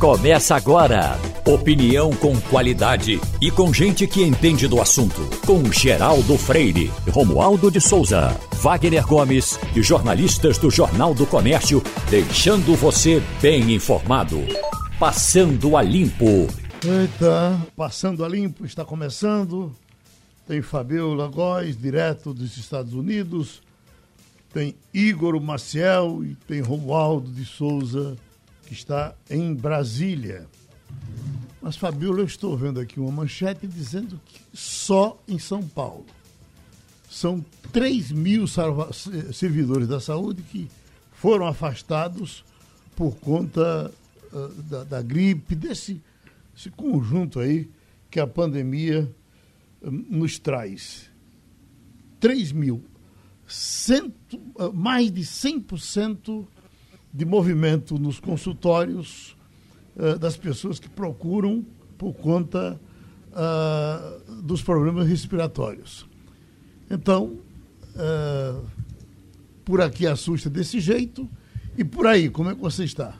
Começa agora. Opinião com qualidade e com gente que entende do assunto. Com Geraldo Freire, Romualdo de Souza, Wagner Gomes e jornalistas do Jornal do Comércio, deixando você bem informado. Passando a Limpo. Eita, Passando a Limpo está começando. Tem Fabiola Góes, direto dos Estados Unidos. Tem Igor Maciel e tem Romualdo de Souza que está em Brasília. Mas, Fabiola, eu estou vendo aqui uma manchete dizendo que só em São Paulo são 3 mil servidores da saúde que foram afastados por conta uh, da, da, gripe, desse conjunto aí que a pandemia uh, nos traz. 3 mil. Cento, uh, mais de 100% de movimento nos consultórios uh, das pessoas que procuram por conta uh, dos problemas respiratórios. Então, uh, por aqui assusta desse jeito e por aí, como é que você está?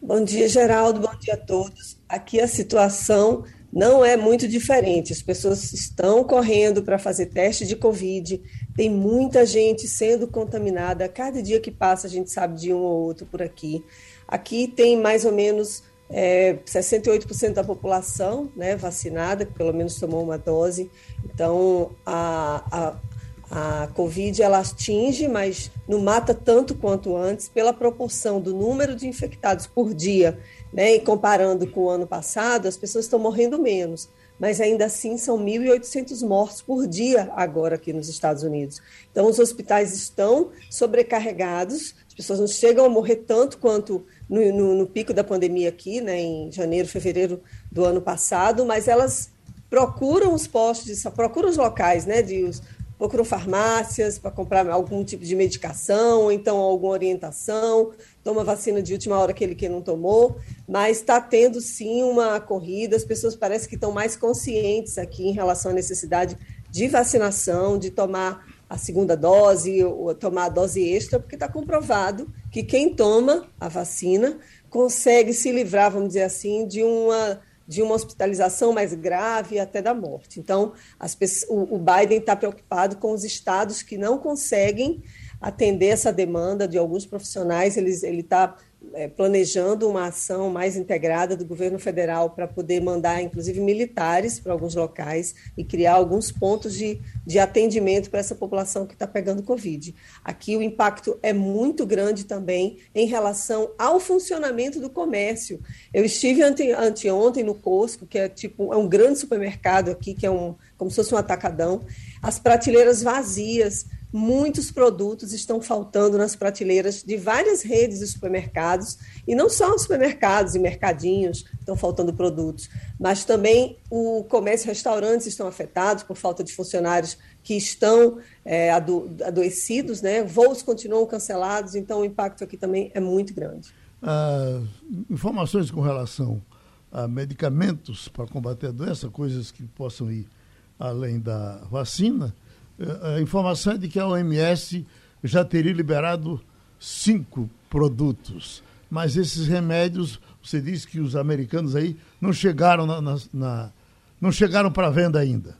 Bom dia, Geraldo, bom dia a todos. Aqui a situação não é muito diferente. As pessoas estão correndo para fazer teste de Covid, tem muita gente sendo contaminada. Cada dia que passa, a gente sabe de um ou outro por aqui. Aqui tem mais ou menos é, 68% da população né, vacinada, que pelo menos tomou uma dose. Então, a, a, a Covid ela atinge, mas não mata tanto quanto antes, pela proporção do número de infectados por dia né? E comparando com o ano passado, as pessoas estão morrendo menos, mas ainda assim são 1.800 mortos por dia agora aqui nos Estados Unidos. Então, os hospitais estão sobrecarregados, as pessoas não chegam a morrer tanto quanto no, no, no pico da pandemia aqui, né, em janeiro, fevereiro do ano passado, mas elas procuram os postos, procuram os locais, né, de os, procuram farmácias para comprar algum tipo de medicação, ou então alguma orientação, toma vacina de última hora aquele que não tomou, mas está tendo sim uma corrida, as pessoas parecem que estão mais conscientes aqui em relação à necessidade de vacinação, de tomar a segunda dose ou tomar a dose extra, porque está comprovado que quem toma a vacina consegue se livrar, vamos dizer assim, de uma de uma hospitalização mais grave até da morte. Então, pessoas, o, Biden está preocupado com os estados que não conseguem atender essa demanda de alguns profissionais. Ele está planejando uma ação mais integrada do governo federal para poder mandar, inclusive, militares para alguns locais e criar alguns pontos de, de atendimento para essa população que está pegando Covid. Aqui o impacto é muito grande também em relação ao funcionamento do comércio. Eu estive ante, anteontem no Costco, que é tipo é um grande supermercado aqui, que é um como se fosse um atacadão, as prateleiras vazias muitos produtos estão faltando nas prateleiras de várias redes de supermercados, e não só os supermercados e mercadinhos estão faltando produtos, mas também o comércio e restaurantes estão afetados por falta de funcionários que estão é, ado adoecidos, né? voos continuam cancelados, então o impacto aqui também é muito grande. Ah, informações com relação a medicamentos para combater a doença, coisas que possam ir além da vacina, a informação é de que a OMS já teria liberado cinco produtos. Mas esses remédios, você disse que os americanos aí não chegaram na, na, na não chegaram para venda ainda.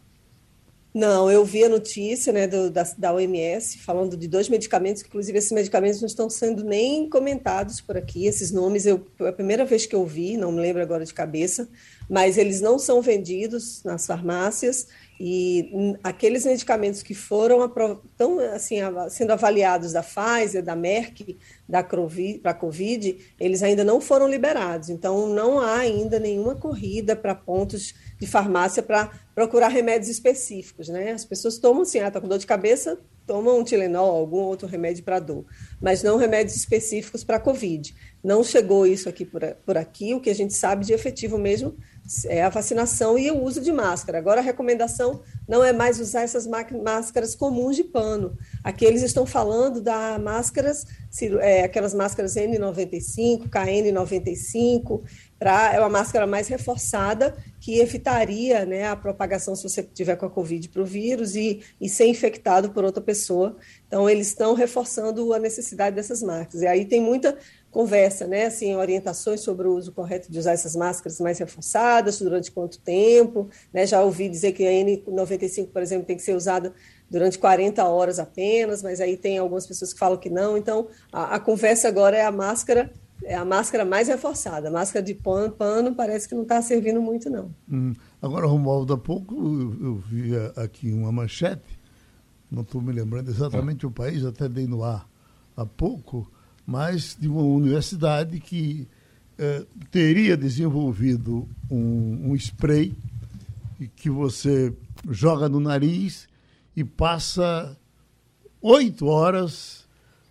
Não, eu vi a notícia né, do, da, da OMS falando de dois medicamentos, que inclusive esses medicamentos não estão sendo nem comentados por aqui. Esses nomes, eu, a primeira vez que eu vi, não me lembro agora de cabeça, mas eles não são vendidos nas farmácias e aqueles medicamentos que foram tão, assim, sendo avaliados da Pfizer, da Merck, da para a Covid, eles ainda não foram liberados. Então, não há ainda nenhuma corrida para pontos de farmácia para procurar remédios específicos. Né? As pessoas tomam assim, ah, está com dor de cabeça, tomam um Tilenol, algum outro remédio para dor, mas não remédios específicos para Covid. Não chegou isso aqui por, por aqui, o que a gente sabe de efetivo mesmo é a vacinação e o uso de máscara. Agora, a recomendação não é mais usar essas máscaras comuns de pano. Aqui eles estão falando da máscaras, é, aquelas máscaras N95, KN95, pra, é uma máscara mais reforçada que evitaria né, a propagação se você tiver com a Covid para o vírus e, e ser infectado por outra pessoa. Então, eles estão reforçando a necessidade dessas máscaras. E aí tem muita conversa, né? Assim, orientações sobre o uso correto de usar essas máscaras mais reforçadas, durante quanto tempo, né? Já ouvi dizer que a N95, por exemplo, tem que ser usada durante 40 horas apenas, mas aí tem algumas pessoas que falam que não. Então, a, a conversa agora é a máscara é a máscara mais reforçada. A máscara de pano, pano parece que não está servindo muito, não. Hum. Agora, Romualdo, há pouco eu, eu vi aqui uma manchete, não estou me lembrando exatamente o país, até dei no ar há pouco, mas de uma universidade que eh, teria desenvolvido um, um spray que você joga no nariz e passa oito horas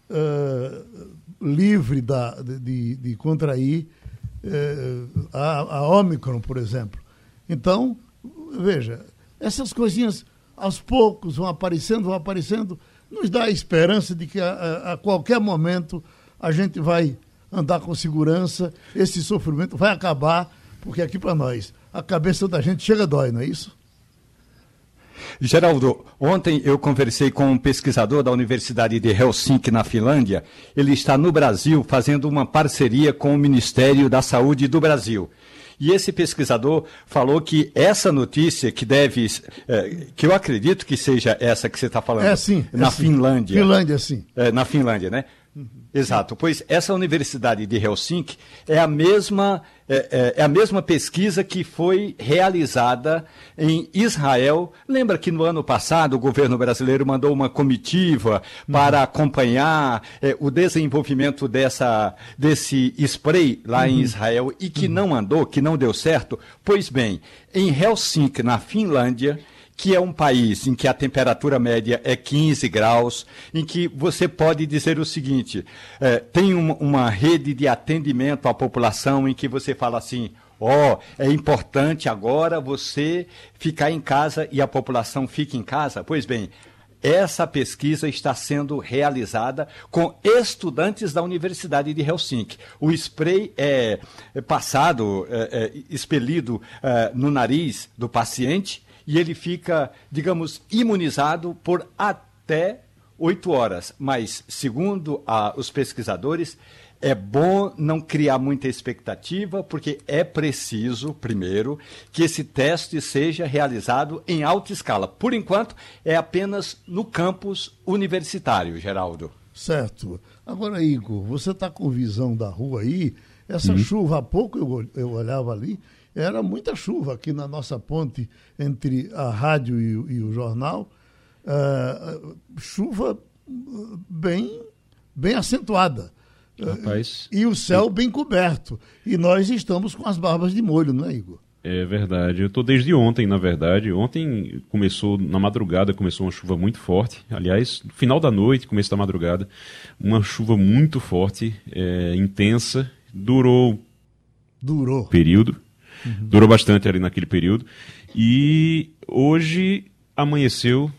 uh, livre da, de, de contrair uh, a, a Omicron, por exemplo. Então, veja, essas coisinhas aos poucos vão aparecendo, vão aparecendo, nos dá a esperança de que a, a, a qualquer momento a gente vai andar com segurança, esse sofrimento vai acabar, porque aqui para nós, a cabeça da gente chega dói, não é isso? Geraldo, ontem eu conversei com um pesquisador da Universidade de Helsinki, na Finlândia. Ele está no Brasil fazendo uma parceria com o Ministério da Saúde do Brasil. E esse pesquisador falou que essa notícia que deve, é, que eu acredito que seja essa que você está falando, é sim, na é Finlândia. Finlândia, sim. É, na Finlândia, né? Uhum. Exato, pois essa Universidade de Helsinki é a mesma é, é, é, a mesma pesquisa que foi realizada em Israel. Lembra que no ano passado o governo brasileiro mandou uma comitiva para uhum. acompanhar é, o desenvolvimento dessa, desse spray lá uhum. em Israel e que uhum. não andou, que não deu certo? Pois bem, em Helsinki, na Finlândia, que é um país em que a temperatura média é 15 graus, em que você pode dizer o seguinte: é, tem uma, rede de atendimento à população em que você fala assim. Ó, oh, é importante agora você ficar em casa e a população fique em casa? Pois bem, essa pesquisa está sendo realizada com estudantes da Universidade de Helsinki. O spray é, é passado, é, é, expelido é, no nariz do paciente e ele fica, digamos, imunizado por até oito horas. Mas, segundo ah, os pesquisadores, é bom não criar muita expectativa, porque é preciso, primeiro, que esse teste seja realizado em alta escala. Por enquanto, é apenas no campus universitário, Geraldo. Certo. Agora, Igor, você está com visão da rua aí. Essa uhum. chuva, há pouco eu, eu olhava ali, era muita chuva aqui na nossa ponte entre a rádio e, e o jornal. Uh, chuva bem, bem acentuada. Rapaz, e o céu bem coberto. E nós estamos com as barbas de molho, não é, Igor? É verdade. Eu estou desde ontem, na verdade. Ontem começou, na madrugada, começou uma chuva muito forte. Aliás, no final da noite, começo da madrugada, uma chuva muito forte, é, intensa. Durou. Durou. Período. Uhum. Durou bastante ali naquele período. E hoje amanheceu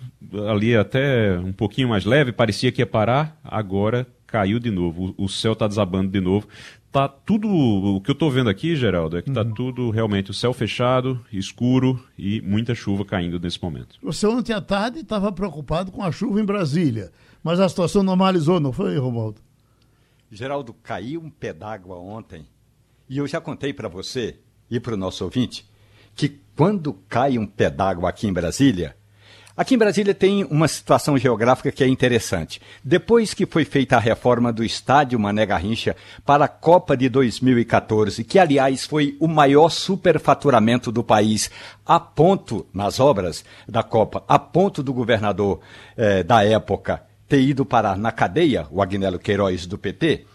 ali até um pouquinho mais leve, parecia que ia parar, agora caiu de novo. O, o céu está desabando de novo. Tá tudo. O que eu estou vendo aqui, Geraldo, é que está uhum. tudo realmente o céu fechado, escuro e muita chuva caindo nesse momento. Você ontem à tarde estava preocupado com a chuva em Brasília, mas a situação normalizou, não foi, Romualdo? Geraldo, caiu um pé d'água ontem e eu já contei para você e para o nosso ouvinte que quando cai um pé d'água aqui em Brasília, Aqui em Brasília tem uma situação geográfica que é interessante. Depois que foi feita a reforma do estádio Mané Garrincha para a Copa de 2014, que aliás foi o maior superfaturamento do país, a ponto, nas obras da Copa, a ponto do governador eh, da época ter ido parar na cadeia, o Agnello Queiroz do PT,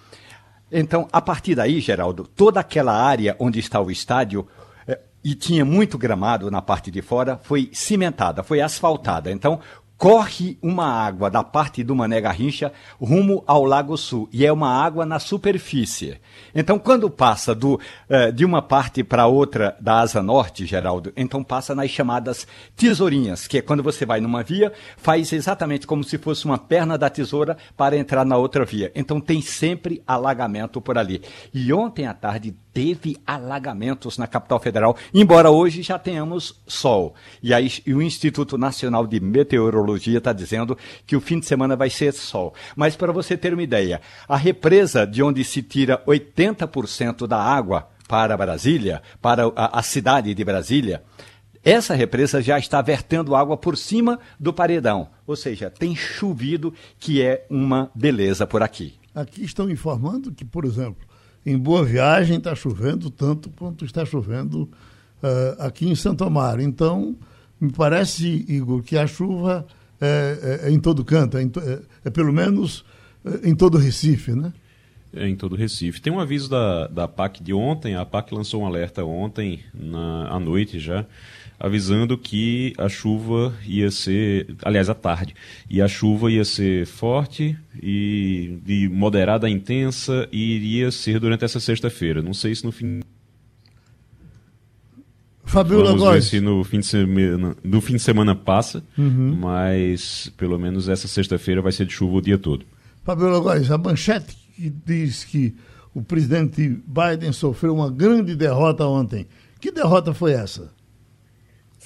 então, a partir daí, Geraldo, toda aquela área onde está o estádio eh, e tinha muito gramado na parte de fora, foi cimentada, foi asfaltada. Então, corre uma água da parte do Mané Garrincha rumo ao Lago Sul, e é uma água na superfície. Então, quando passa do, uh, de uma parte para outra da asa norte, Geraldo, então passa nas chamadas tesourinhas, que é quando você vai numa via, faz exatamente como se fosse uma perna da tesoura para entrar na outra via. Então, tem sempre alagamento por ali. E ontem à tarde, teve alagamentos na capital federal, embora hoje já tenhamos sol. E aí o Instituto Nacional de Meteorologia está dizendo que o fim de semana vai ser sol. Mas para você ter uma ideia, a represa de onde se tira 80% da água para Brasília, para a, a cidade de Brasília, essa represa já está vertendo água por cima do paredão. Ou seja, tem chovido, que é uma beleza por aqui. Aqui estão informando que, por exemplo, em Boa Viagem está chovendo tanto quanto está chovendo uh, aqui em Santo Amaro. Então, me parece, Igor, que a chuva é, é, é em todo canto, é, é, é pelo menos é, em todo Recife, né? É, em todo o Recife. Tem um aviso da, da PAC de ontem, a PAC lançou um alerta ontem, na, à noite já, avisando que a chuva ia ser, aliás, à tarde, e a chuva ia ser forte e de moderada a intensa e iria ser durante essa sexta-feira. Não sei se no fim Fabiola Vamos Góes. ver se no fim de semana, no fim de semana passa, uhum. mas pelo menos essa sexta-feira vai ser de chuva o dia todo. Fabiola Góes, a manchete que diz que o presidente Biden sofreu uma grande derrota ontem. Que derrota foi essa?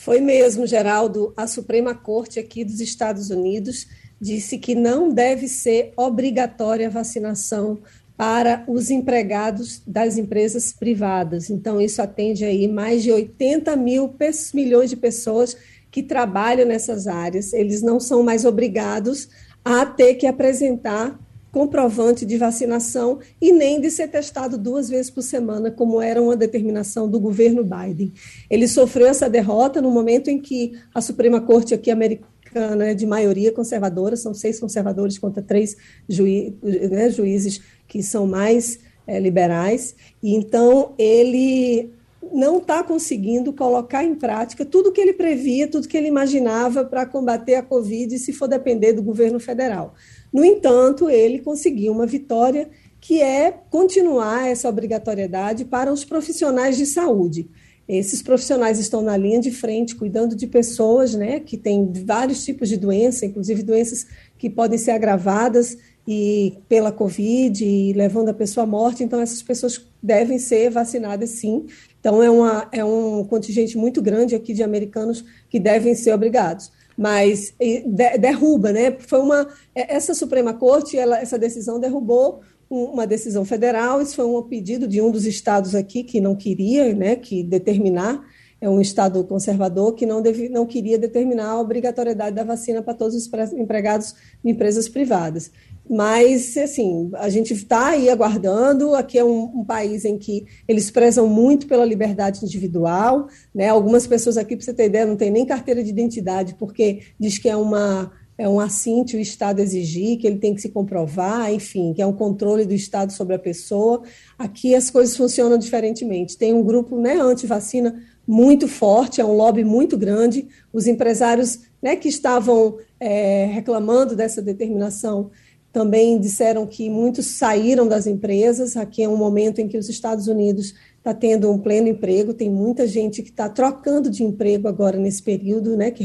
Foi mesmo, Geraldo. A Suprema Corte aqui dos Estados Unidos disse que não deve ser obrigatória a vacinação para os empregados das empresas privadas. Então, isso atende aí mais de 80 mil milhões de pessoas que trabalham nessas áreas. Eles não são mais obrigados a ter que apresentar comprovante de vacinação e nem de ser testado duas vezes por semana, como era uma determinação do governo Biden. Ele sofreu essa derrota no momento em que a Suprema Corte aqui americana é de maioria conservadora, são seis conservadores contra três juí né, juízes que são mais é, liberais, e então ele não está conseguindo colocar em prática tudo que ele previa, tudo que ele imaginava para combater a Covid, se for depender do governo federal. No entanto, ele conseguiu uma vitória que é continuar essa obrigatoriedade para os profissionais de saúde. Esses profissionais estão na linha de frente, cuidando de pessoas né, que têm vários tipos de doença, inclusive doenças que podem ser agravadas e pela Covid e levando a pessoa à morte. Então, essas pessoas devem ser vacinadas sim. Então, é, uma, é um contingente muito grande aqui de americanos que devem ser obrigados mas derruba, né? Foi uma é, essa Suprema Corte, ela, essa decisão derrubou uma decisão federal. Isso foi um pedido de um dos estados aqui que não queria, né? Que determinar é um estado conservador que não deve, não queria determinar a obrigatoriedade da vacina para todos os empregados de empresas privadas. Mas, assim, a gente está aí aguardando. Aqui é um, um, país em que eles prezam muito pela liberdade individual. Né? Algumas pessoas aqui, para você ter ideia, não tem nem carteira de identidade, porque diz que é uma é um assinte o Estado exigir, que ele tem que se comprovar, enfim, que é um controle do Estado sobre a pessoa. Aqui as coisas funcionam diferentemente. Tem um grupo né, anti-vacina muito forte, é um lobby muito grande. Os empresários né, que estavam é, reclamando dessa determinação também disseram que muitos saíram das empresas. Aqui é um momento em que os Estados Unidos está tendo um pleno emprego, tem muita gente que está trocando de emprego agora nesse período, né, que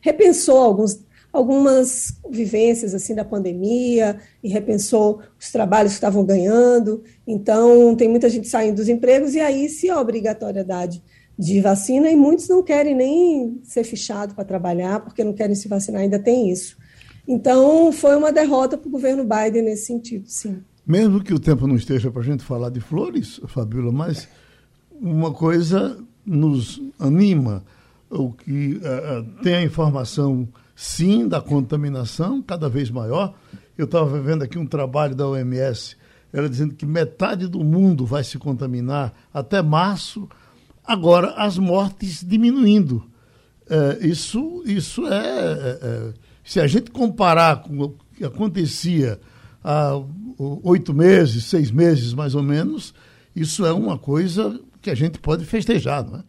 repensou alguns, algumas vivências assim da pandemia e repensou os trabalhos que estavam ganhando. Então, tem muita gente saindo dos empregos e aí se a obrigatoriedade de vacina e muitos não querem nem ser fichado para trabalhar porque não querem se vacinar, ainda tem isso. Então, foi uma derrota para o governo Biden nesse sentido, sim. Mesmo que o tempo não esteja para a gente falar de flores, Fabíola, mas uma coisa nos anima, o que uh, tem a informação, sim, da contaminação cada vez maior. Eu estava vendo aqui um trabalho da OMS, ela dizendo que metade do mundo vai se contaminar até março. Agora, as mortes diminuindo. Uh, isso, isso é, é se a gente comparar com o que acontecia há oito meses, seis meses mais ou menos, isso é uma coisa que a gente pode festejar, não é?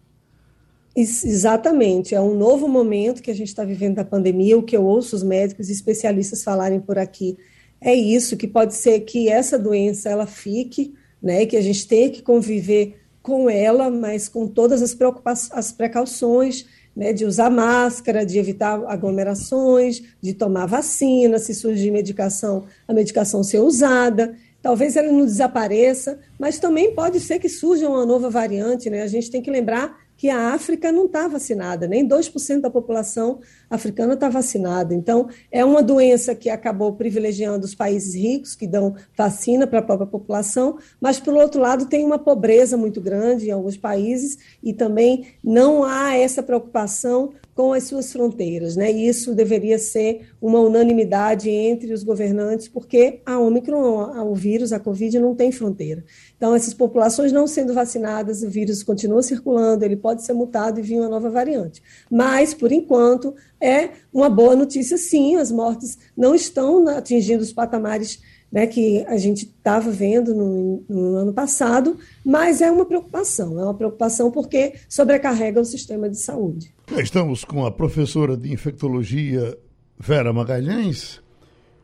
Exatamente, é um novo momento que a gente está vivendo da pandemia. O que eu ouço os médicos e especialistas falarem por aqui é isso, que pode ser que essa doença ela fique, né, que a gente tenha que conviver com ela, mas com todas as, preocupações, as precauções né, de usar máscara, de evitar aglomerações, de tomar vacina, se surgir medicação, a medicação ser usada. talvez ela não desapareça, mas também pode ser que surja uma nova variante, né? A gente tem que lembrar que a África não está vacinada, nem 2% da população africana está vacinada. Então, é uma doença que acabou privilegiando os países ricos, que dão vacina para a própria população, mas, por outro lado, tem uma pobreza muito grande em alguns países e também não há essa preocupação com as suas fronteiras. Né? Isso deveria ser uma unanimidade entre os governantes, porque a Omicron, o vírus, a Covid, não tem fronteira. Então, essas populações não sendo vacinadas, o vírus continua circulando, ele pode ser mutado e vir uma nova variante. Mas, por enquanto, é uma boa notícia, sim, as mortes não estão atingindo os patamares né, que a gente estava vendo no, no, ano passado, mas é uma preocupação, é uma preocupação porque sobrecarrega o sistema de saúde. Estamos com a professora de infectologia Vera Magalhães.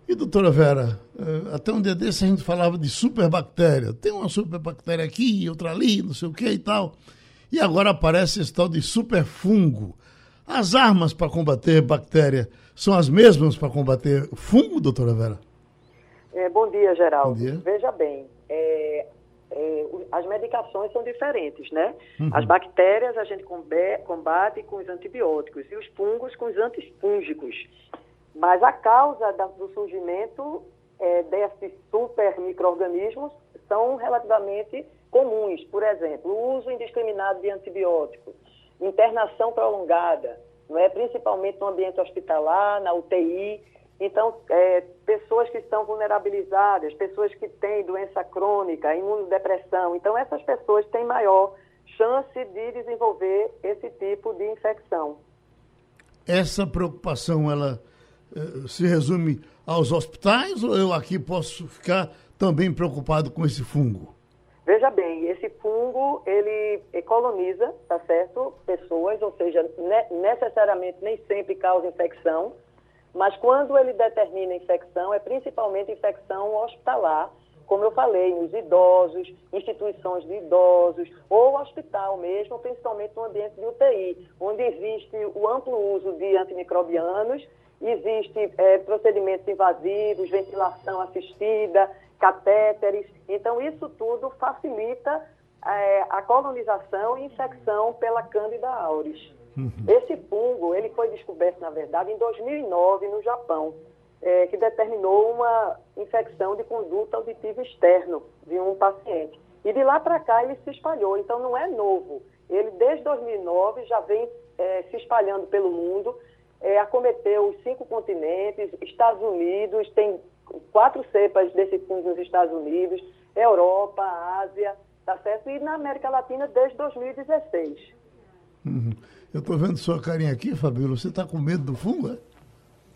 E, doutora Vera, eh, até um dia desse a gente falava de superbactéria. Tem uma superbactéria aqui, outra ali, não sei o que e tal. E agora aparece esse tal de superfungo. As armas para combater bactéria são as mesmas para combater fungo, doutora Vera? É, bom dia, Geraldo. Bom dia. Veja bem, é, é, as medicações são diferentes, né? Uhum. As bactérias a gente combate com os antibióticos e os fungos com os antifúngicos. Mas a causa da, do surgimento é, desses super micro-organismos são relativamente comuns. Por exemplo, o uso indiscriminado de antibióticos, internação prolongada, não é? principalmente no ambiente hospitalar, na UTI. Então, é, pessoas que estão vulnerabilizadas, pessoas que têm doença crônica, imunodepressão. Então, essas pessoas têm maior chance de desenvolver esse tipo de infecção. Essa preocupação, ela eh, se resume aos hospitais ou eu aqui posso ficar também preocupado com esse fungo? Veja bem, esse fungo, ele coloniza, tá certo? Pessoas, ou seja, ne necessariamente nem sempre causa infecção, mas quando ele determina infecção, é principalmente infecção hospitalar, como eu falei, nos idosos, instituições de idosos, ou hospital mesmo, principalmente no ambiente de UTI, onde existe o amplo uso de antimicrobianos existe é, procedimentos invasivos, ventilação assistida, catéteres. Então, isso tudo facilita é, a colonização e infecção pela Candida auris. Uhum. Esse fungo, ele foi descoberto, na verdade, em 2009 no Japão, é, que determinou uma infecção de conduta auditiva externo de um paciente. E de lá para cá ele se espalhou, então não é novo. Ele, desde 2009, já vem é, se espalhando pelo mundo, é, acometeu os cinco continentes, Estados Unidos, tem quatro cepas desse fungo nos Estados Unidos, Europa, Ásia, tá certo? E na América Latina desde 2016. Uhum. Eu estou vendo sua carinha aqui, Fabíola. Você está com medo do fungo, é?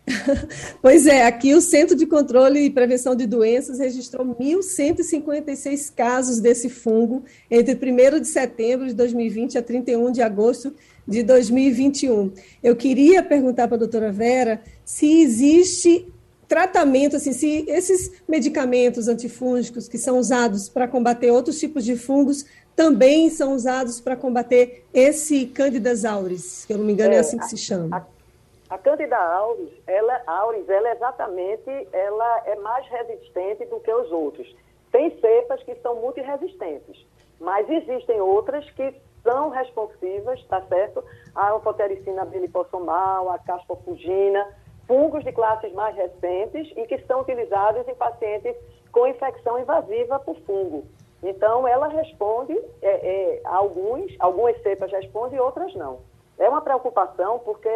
pois é, aqui o Centro de Controle e Prevenção de Doenças registrou 1.156 casos desse fungo entre 1 de setembro de 2020 a 31 de agosto de 2021. Eu queria perguntar para a doutora Vera se existe tratamento, assim, se esses medicamentos antifúngicos que são usados para combater outros tipos de fungos também são usados para combater esse Candida auris, que eu não me engano é, é assim que a, se chama. A, a Candida auris, ela, auris, ela é exatamente, ela é mais resistente do que os outros. Tem cepas que são muito resistentes, mas existem outras que são responsivas, tá certo? A anfotericina bilipossomal, a caspofugina, fungos de classes mais recentes e que são utilizados em pacientes com infecção invasiva por fungo. Então, ela responde, é, é, alguns, algumas cepas respondem e outras não. É uma preocupação porque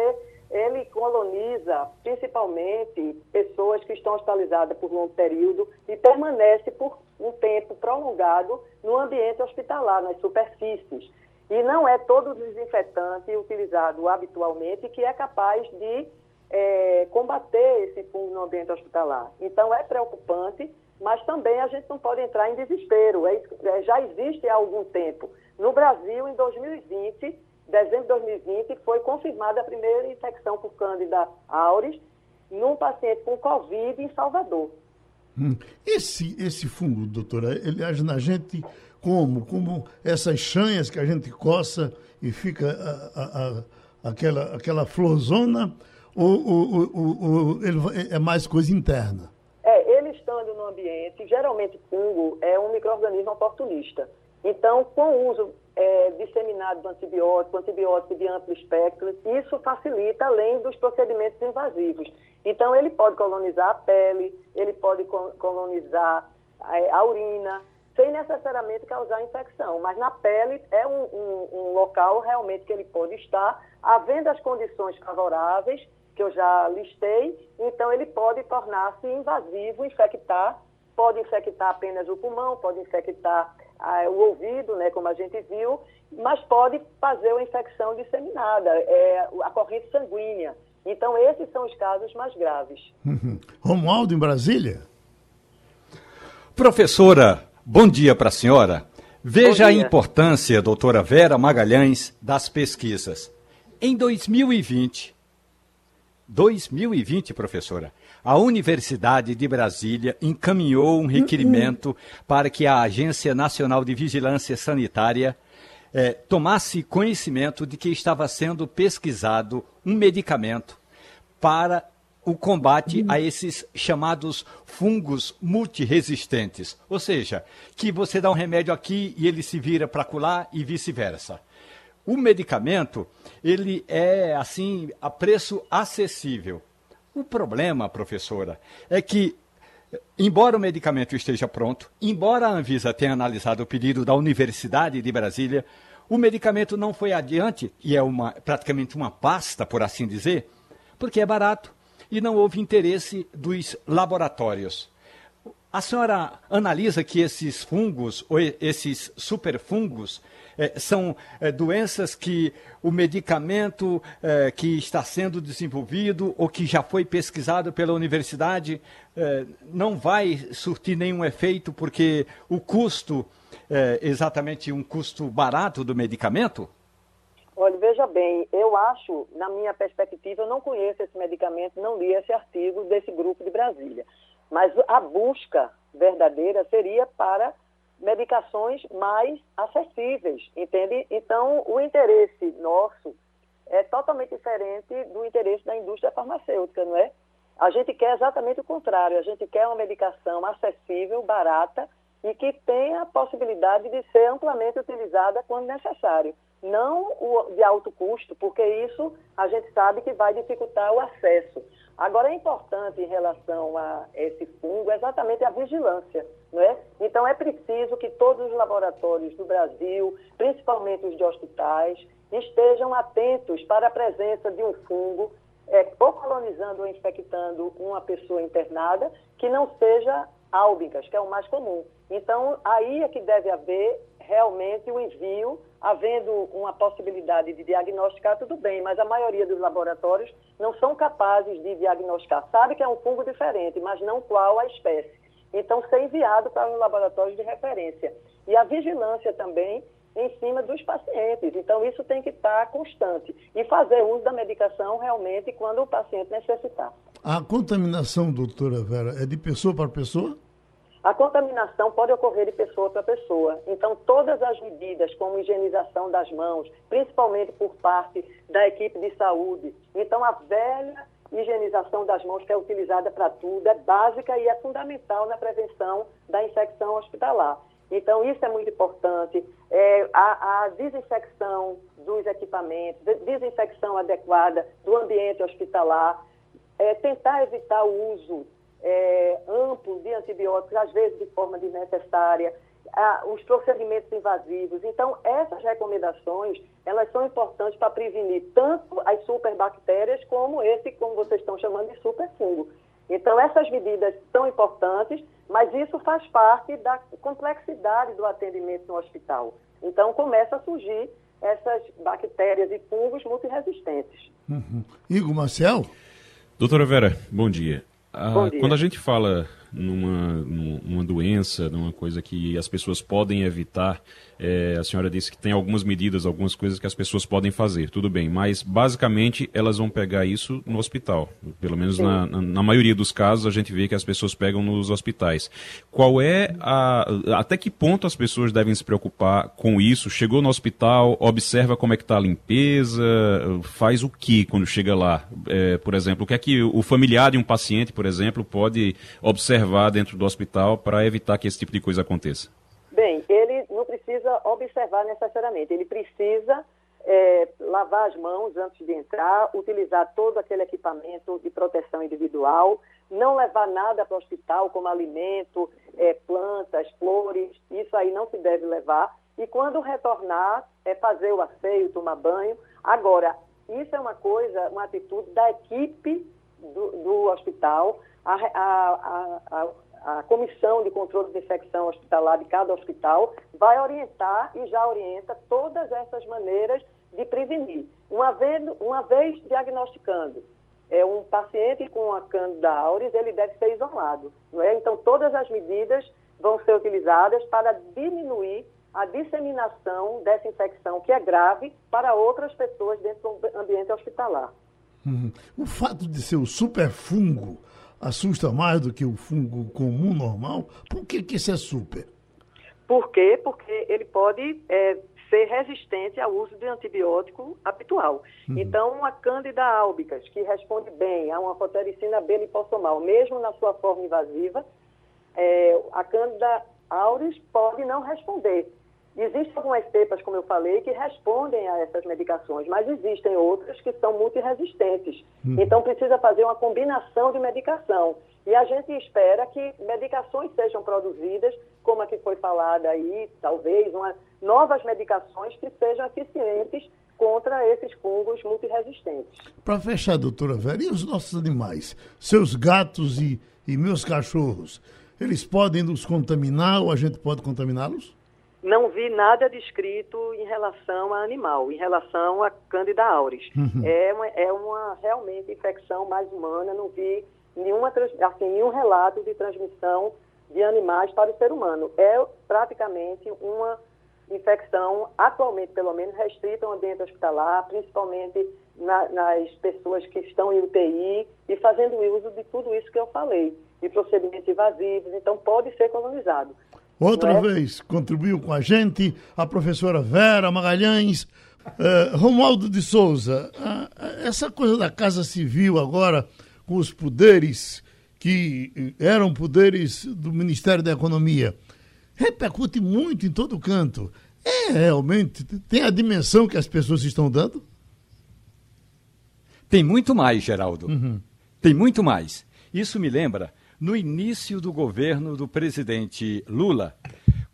ele coloniza principalmente pessoas que estão hospitalizadas por longo período e permanece por um tempo prolongado no ambiente hospitalar, nas superfícies. E não é todo desinfetante utilizado habitualmente que é capaz de é, combater esse fungo no ambiente hospitalar. Então é preocupante, mas também a gente não pode entrar em desespero. É, é, já existe há algum tempo. No Brasil, em 2020, dezembro de 2020, foi confirmada a primeira infecção por Candida auris num paciente com Covid em Salvador. Hum. Esse, esse fungo, doutora, ele age na gente como? Como essas chanhas que a gente coça e fica a, a, a, aquela, aquela florzona, ou, ou, ou, ou, ele é mais coisa interna? É, ambiente, geralmente fungo é um microorganismo oportunista. Então, com o uso é, disseminado do antibiótico, antibiótico de amplo espectro, isso facilita além dos procedimentos invasivos. Então, ele pode colonizar a pele, ele pode colonizar a, a urina, sem necessariamente causar infecção. Mas na pele é um, um, um, local realmente que ele pode estar, havendo as condições favoráveis, que eu já listei, então ele pode tornar-se invasivo, infectar, pode infectar apenas o pulmão, pode infectar ah, o ouvido, né, como a gente viu, mas pode fazer uma infecção disseminada, é, a corrente sanguínea. Então, esses são os casos mais graves. Uhum. Romualdo, em Brasília? Professora, bom dia para a senhora. Veja a importância, doutora Vera Magalhães, das pesquisas. Em 2020, 2020, professora, a Universidade de Brasília encaminhou um requerimento para que a Agência Nacional de Vigilância Sanitária eh, tomasse conhecimento de que estava sendo pesquisado um medicamento para o combate a esses chamados fungos multiresistentes. Ou seja, que você dá um remédio aqui e ele se vira para colar e vice-versa. O medicamento, ele é assim a preço acessível. O problema, professora, é que embora o medicamento esteja pronto, embora a Anvisa tenha analisado o pedido da Universidade de Brasília, o medicamento não foi adiante e é uma praticamente uma pasta, por assim dizer, porque é barato e não houve interesse dos laboratórios. A senhora analisa que esses fungos, ou esses superfungos, são eh, doenças que o medicamento eh, que está sendo desenvolvido ou que já foi pesquisado pela universidade não vai surtir nenhum efeito porque o custo é exatamente um custo barato do medicamento? Olha, veja bem, eu acho, na minha perspectiva, eu não conheço esse medicamento, não li esse artigo desse grupo de Brasília. Mas a busca verdadeira seria para medicações mais acessíveis, entende? Então, o interesse nosso é totalmente diferente do interesse da indústria farmacêutica, não é? A gente quer exatamente o contrário, a gente quer uma medicação acessível, barata e que tenha a possibilidade de ser amplamente utilizada quando necessário não o de alto custo, porque isso a gente sabe que vai dificultar o acesso. Agora, é importante em relação a esse fungo exatamente a vigilância, é? Então, é preciso que todos os laboratórios do Brasil, principalmente os de hospitais, estejam atentos para a presença de um fungo, é, ou colonizando ou infectando uma pessoa internada, que não seja álbicas, que é o mais comum. Então, aí é que deve haver realmente o envio, havendo uma possibilidade de diagnosticar, tudo bem, mas a maioria dos laboratórios não são capazes de diagnosticar. Sabe que é um fungo diferente, mas não qual a espécie. Então, ser enviado para os laboratórios de referência. E a vigilância também em cima dos pacientes. Então, isso tem que estar constante. E fazer uso da medicação realmente quando o paciente necessitar. A contaminação, doutora Vera, é de pessoa para pessoa? A contaminação pode ocorrer de pessoa para pessoa. Então, todas as medidas, como higienização das mãos, principalmente por parte da equipe de saúde. Então, a velha higienização das mãos, que é utilizada para tudo, é básica e é fundamental na prevenção da infecção hospitalar. Então, isso é muito importante. É, a, a desinfecção dos equipamentos, desinfecção adequada do ambiente hospitalar, é, tentar evitar o uso é, amplo de antibióticos, às vezes de forma desnecessária, ah, os procedimentos invasivos. Então, essas recomendações, elas são importantes para prevenir tanto as superbactérias como esse, como vocês estão chamando de superfungo. Então, essas medidas são importantes, mas isso faz parte da complexidade do atendimento no hospital. Então, começa a surgir essas bactérias e fungos multiresistentes. Uhum. Igor Marcel? Doutora Vera, bom dia. Ah, quando a gente fala numa, numa doença, numa coisa que as pessoas podem evitar, é, a senhora disse que tem algumas medidas, algumas coisas que as pessoas podem fazer, tudo bem, mas basicamente elas vão pegar isso no hospital. Pelo menos na, na, na, maioria dos casos a gente vê que as pessoas pegam nos hospitais. Qual é a. Até que ponto as pessoas devem se preocupar com isso? Chegou no hospital, observa como é que está a limpeza, faz o que quando chega lá? É, por exemplo, o que é que o familiar de um paciente, por exemplo, pode observar? dentro do hospital para evitar que esse tipo de coisa aconteça? Bem, ele precisa observar necessariamente, ele precisa é, lavar as mãos antes de entrar, utilizar todo aquele equipamento de proteção individual, não levar nada para o hospital, como alimento, é, plantas, flores, isso aí não se deve levar. E quando retornar, é fazer o asseio, tomar banho. Agora, isso é uma coisa, uma atitude da equipe do, do hospital, a, a, a, a, Comissão de Controle de Infecção Hospitalar de cada hospital vai orientar e já orienta todas essas maneiras de prevenir. Uma vez, uma vez diagnosticando é, um paciente com a Candida auris, ele deve ser isolado. Não é? Então, todas as medidas vão ser utilizadas para diminuir a disseminação dessa infecção, que é grave, para outras pessoas dentro do ambiente hospitalar. Uhum. O fato de ser o superfungo assusta mais do que o fungo comum normal? Por que, que isso é super? Por quê? Porque ele pode é, ser resistente ao uso de antibiótico habitual. Uhum. Então, a Candida albicans, que responde bem a uma fotericina B liposomal, mesmo na sua forma invasiva, é, a Candida auris pode não responder. Existem algumas cepas, como eu falei, que respondem a essas medicações, mas existem outras que são multiresistentes. Hum. Então, precisa fazer uma combinação de medicação. E a gente espera que medicações sejam produzidas, como a que foi falada aí, talvez, uma, novas medicações que sejam eficientes contra esses fungos multiresistentes. Para fechar, doutora Vera, e os nossos animais? Seus gatos e, e meus cachorros, eles podem nos contaminar ou a gente pode contaminá-los? Não vi nada descrito em relação a animal, em relação a Candida auris. Uhum. É, uma, é uma realmente infecção mais humana, não vi nenhuma, assim, nenhum relato de transmissão de animais para o ser humano. É praticamente uma infecção, atualmente pelo menos, restrita ao ambiente hospitalar, principalmente na, nas pessoas que estão em UTI e fazendo uso de tudo isso que eu falei, de procedimentos invasivos, então pode ser colonizado. Outra é? vez contribuiu com a gente a professora Vera Magalhães. Uh, Romualdo de Souza, uh, essa coisa da Casa Civil agora, com os poderes que eram poderes do Ministério da Economia, repercute muito em todo canto. É realmente, tem a dimensão que as pessoas estão dando? Tem muito mais, Geraldo. Uhum. Tem muito mais. Isso me lembra no início do governo do presidente Lula,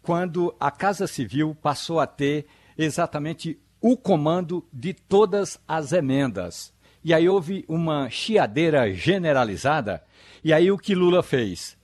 quando a Casa Civil passou a ter exatamente o comando de todas as emendas. E aí houve uma chiadeira generalizada. E aí o que Lula fez?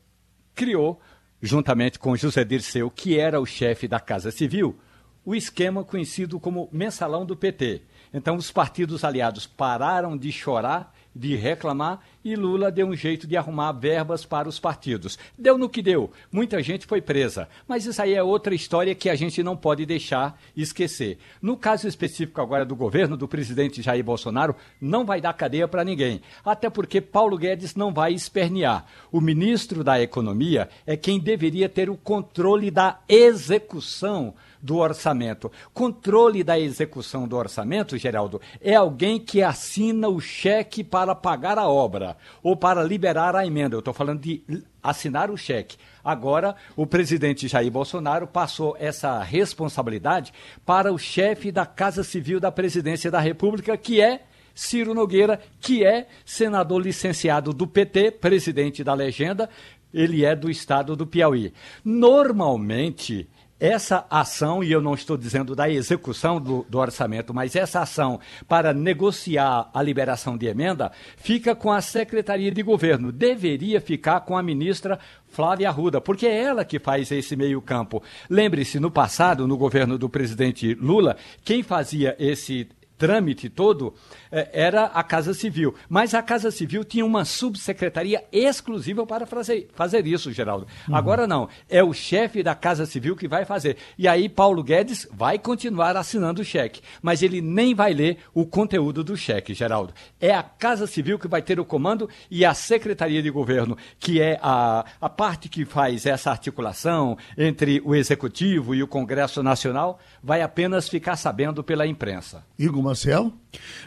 Criou, juntamente com José Dirceu, que era o chefe da Casa Civil, o esquema conhecido como mensalão do PT. Então os partidos aliados pararam de chorar de reclamar e Lula deu um jeito de arrumar verbas para os partidos. Deu no que deu. Muita gente foi presa. Mas isso aí é outra história que a gente não pode deixar esquecer. No caso específico agora do governo do presidente Jair Bolsonaro, não vai dar cadeia para ninguém. Até porque Paulo Guedes não vai espernear. O ministro da Economia é quem deveria ter o controle da execução do orçamento. Controle da execução do orçamento, Geraldo, é alguém que assina o cheque para pagar a obra ou para liberar a emenda. Eu estou falando de assinar o cheque. Agora, o presidente Jair Bolsonaro passou essa responsabilidade para o chefe da Casa Civil da Presidência da República, que é Ciro Nogueira, que é senador licenciado do PT, presidente da legenda, ele é do estado do Piauí. Normalmente, essa ação, e eu não estou dizendo da execução do, do, orçamento, mas essa ação para negociar a liberação de emenda, fica com a Secretaria de Governo. Deveria ficar com a ministra Flávia Arruda, porque é ela que faz esse meio-campo. Lembre-se, no passado, no governo do presidente Lula, quem fazia esse trâmite todo eh, era a Casa Civil. Mas a Casa Civil tinha uma subsecretaria exclusiva para fazer, fazer isso, Geraldo. Uhum. Agora não. É o chefe da Casa Civil que vai fazer. E aí Paulo Guedes vai continuar assinando o cheque. Mas ele nem vai ler o conteúdo do cheque, Geraldo. É a Casa Civil que vai ter o comando e a Secretaria de Governo, que é a, a parte que faz essa articulação entre o Executivo e o Congresso Nacional, vai apenas ficar sabendo pela imprensa. Igor Marcel?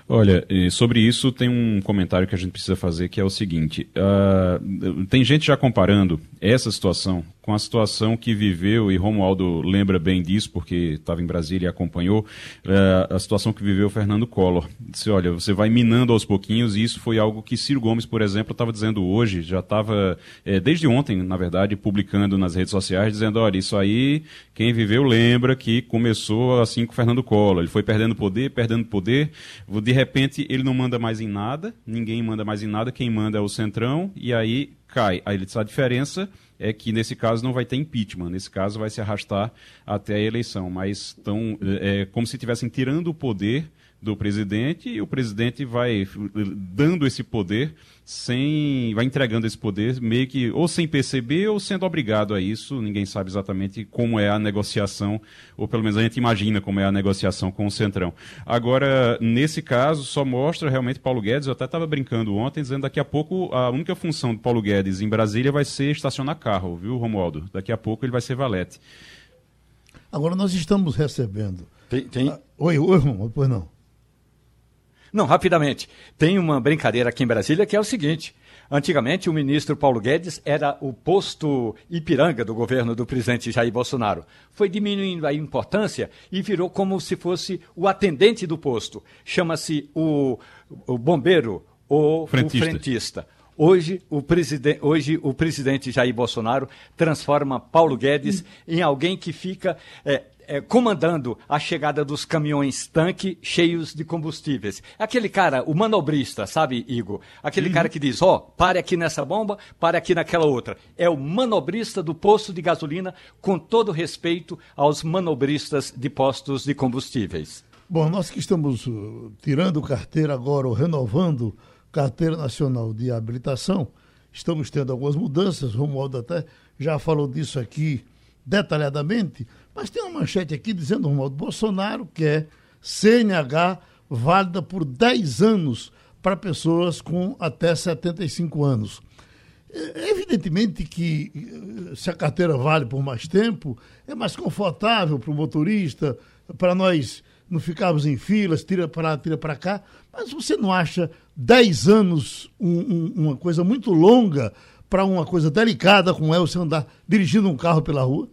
Olha, sobre isso tem um comentário que a gente precisa fazer que é o seguinte: uh, tem gente já comparando essa situação com a situação que viveu, e Romualdo lembra bem disso, porque estava em Brasília e acompanhou, uh, a situação que viveu Fernando Collor. Disse, olha, você vai minando aos pouquinhos, e isso foi algo que Ciro Gomes, por exemplo, estava dizendo hoje, já estava, é, desde ontem, na verdade, publicando nas redes sociais, dizendo, olha, isso aí, quem viveu lembra que começou assim com Fernando Collor, ele foi perdendo poder, perdendo poder, de repente ele não manda mais em nada, ninguém manda mais em nada, quem manda é o Centrão, e aí cai. Aí ele a diferença é que nesse caso não vai ter impeachment, nesse caso vai se arrastar até a eleição. Mas estão é, é como se estivessem tirando o poder do presidente e o presidente vai dando esse poder sem vai entregando esse poder meio que ou sem perceber ou sendo obrigado a isso. Ninguém sabe exatamente como é a negociação ou pelo menos a gente imagina como é a negociação com o centrão. Agora nesse caso só mostra realmente Paulo Guedes. Eu até estava brincando ontem dizendo daqui a pouco a única função do Paulo Guedes em Brasília vai ser estacionar carro viu Romualdo? Daqui a pouco ele vai ser valete. Agora nós estamos recebendo tem, tem... Ah, oi oi Romualdo pois não não, rapidamente. Tem uma brincadeira aqui em Brasília que é o seguinte. Antigamente, o ministro Paulo Guedes era o posto Ipiranga do governo do presidente Jair Bolsonaro. Foi diminuindo a importância e virou como se fosse o atendente do posto. Chama-se o, o bombeiro ou frentista. o frentista. Hoje o, hoje, o presidente Jair Bolsonaro transforma Paulo Guedes em alguém que fica é, é, comandando a chegada dos caminhões tanque cheios de combustíveis. Aquele cara, o manobrista, sabe, Igor? Aquele uhum. cara que diz, ó, oh, pare aqui nessa bomba, pare aqui naquela outra. É o manobrista do posto de gasolina, com todo respeito aos manobristas de postos de combustíveis. Bom, nós que estamos uh, tirando carteira agora, ou renovando carteira nacional de habilitação, estamos tendo algumas mudanças, o Romualdo até já falou disso aqui detalhadamente, mas tem uma manchete aqui dizendo o Bolsonaro quer CNH válida por 10 anos para pessoas com até 75 anos. É, evidentemente que eh, se a carteira vale por mais tempo, é mais confortável para o motorista, para nós não ficarmos em filas, tira para lá, tira para cá, mas você não acha 10 anos um, um, uma coisa muito longa para uma coisa delicada como é você andar dirigindo um carro pela rua?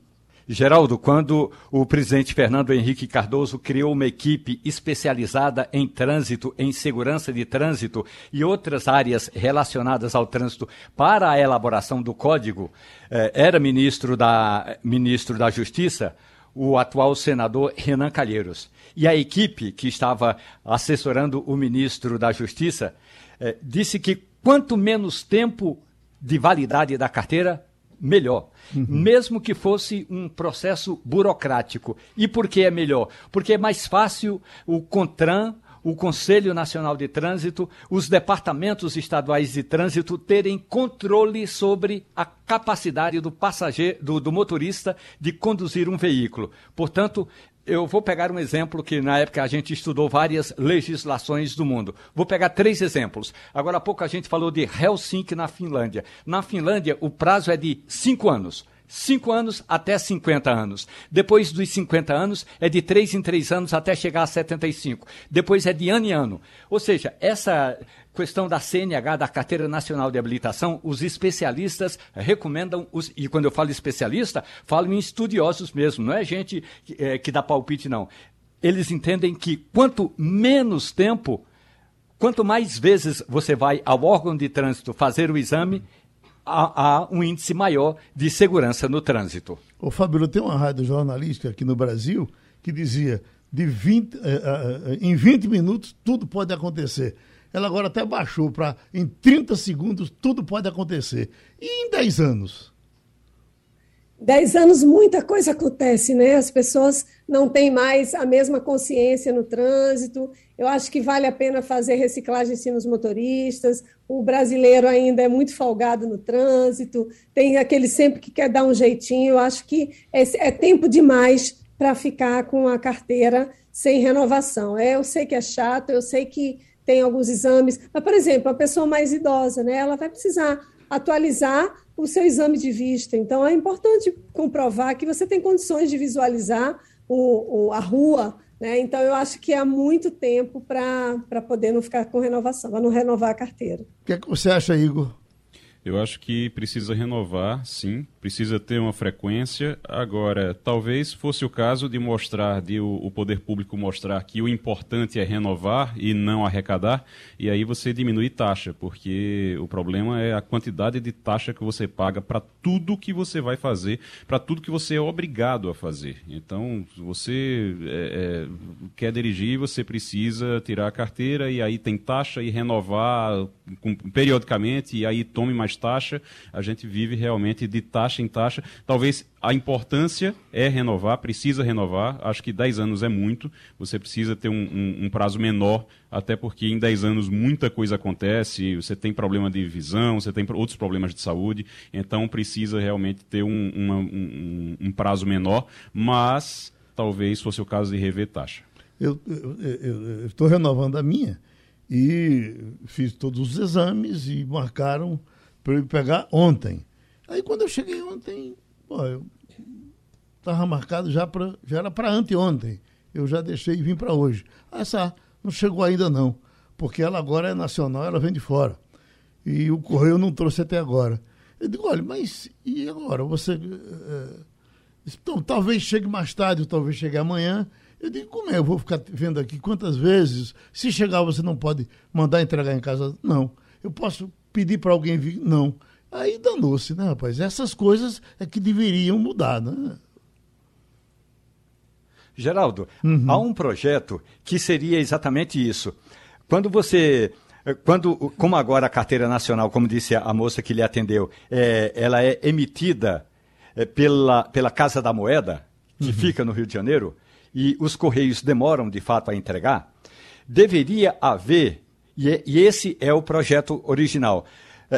Geraldo, quando o presidente Fernando Henrique Cardoso criou uma equipe especializada em trânsito, em segurança de trânsito e outras áreas relacionadas ao trânsito para a elaboração do código, eh, era ministro da, ministro da Justiça o atual senador Renan Calheiros. E a equipe que estava assessorando o ministro da Justiça eh, disse que quanto menos tempo de validade da carteira, melhor. Uhum. Mesmo que fosse um processo burocrático. E por que é melhor? Porque é mais fácil o CONTRAN, o Conselho Nacional de Trânsito, os departamentos estaduais de trânsito terem controle sobre a capacidade do passageiro, do, do motorista de conduzir um veículo. Portanto, eu vou pegar um exemplo que na época a gente estudou várias legislações do mundo. Vou pegar três exemplos. Agora há pouco a gente falou de Helsinki na Finlândia. Na Finlândia, o prazo é de cinco anos. 5 anos até 50 anos. Depois dos 50 anos, é de 3 em 3 anos até chegar a 75. Depois é de ano em ano. Ou seja, essa questão da CNH, da Carteira Nacional de Habilitação, os especialistas recomendam, os, e quando eu falo especialista, falo em estudiosos mesmo, não é gente que, é, que dá palpite, não. Eles entendem que quanto menos tempo, quanto mais vezes você vai ao órgão de trânsito fazer o exame, há, um índice maior de segurança no trânsito. Ô Fábio, tem uma rádio jornalística aqui no Brasil que dizia de 20, eh, eh, eh, em 20 minutos tudo pode acontecer. Ela agora até baixou para em 30 segundos tudo pode acontecer. E em 10 anos? Dez anos, muita coisa acontece, né? As pessoas não têm mais a mesma consciência no trânsito. Eu acho que vale a pena fazer reciclagem sim nos motoristas. O brasileiro ainda é muito folgado no trânsito, tem aquele sempre que quer dar um jeitinho. Eu acho que é, é tempo demais para ficar com a carteira sem renovação. É, eu sei que é chato, eu sei que tem alguns exames, mas, por exemplo, a pessoa mais idosa, né, ela vai precisar atualizar o seu exame de vista. Então, é importante comprovar que você tem condições de visualizar o, o, a rua Né? Então, eu acho que há muito tempo para poder não ficar com renovação, para não renovar a carteira. O que, é que você acha, Igor? Eu acho que precisa renovar, sim, precisa ter uma frequência. Agora, talvez fosse o caso de mostrar, de o, o, poder público mostrar que o importante é renovar e não arrecadar, e aí você diminui taxa, porque o problema é a quantidade de taxa que você paga para tudo que você vai fazer, para tudo que você é obrigado a fazer. Então, você é, é, quer dirigir, você precisa tirar a carteira, e aí tem taxa e renovar com, periodicamente, e aí tome mais taxa. A gente vive realmente de taxa taxa em taxa. Talvez a importância é renovar, precisa renovar. Acho que 10 anos é muito. Você precisa ter um, um, um, prazo menor, até porque em 10 anos muita coisa acontece. Você tem problema de visão, você tem outros problemas de saúde. Então precisa realmente ter um, uma, um prazo menor. Mas talvez fosse o caso de rever taxa. Eu estou renovando a minha e fiz todos os exames e marcaram para eu pegar ontem. Aí quando eu cheguei ontem, pô, eu estava marcado já para já era para anteontem. Eu já deixei e vim para hoje. Essa não chegou ainda não, porque ela agora é nacional, ela vem de fora. E o correio não trouxe até agora. Eu digo, olha, mas e agora? Você é, então, talvez chegue mais tarde, talvez chegue amanhã. Eu digo, como é? Eu vou ficar vendo aqui quantas vezes? Se chegar, você não pode mandar entregar em casa? Não. Eu posso pedir para alguém vir? Não. Aí danou-se, né, rapaz? Essas coisas é que deveriam mudar, né? Geraldo, uhum. há um projeto que seria exatamente isso. Quando você quando, como agora a carteira nacional, como disse a moça que lhe atendeu, é, ela é emitida é, pela, pela Casa da Moeda, que uhum. fica no Rio de Janeiro, e os Correios demoram de fato a entregar, deveria haver, e, é, e esse é o projeto original,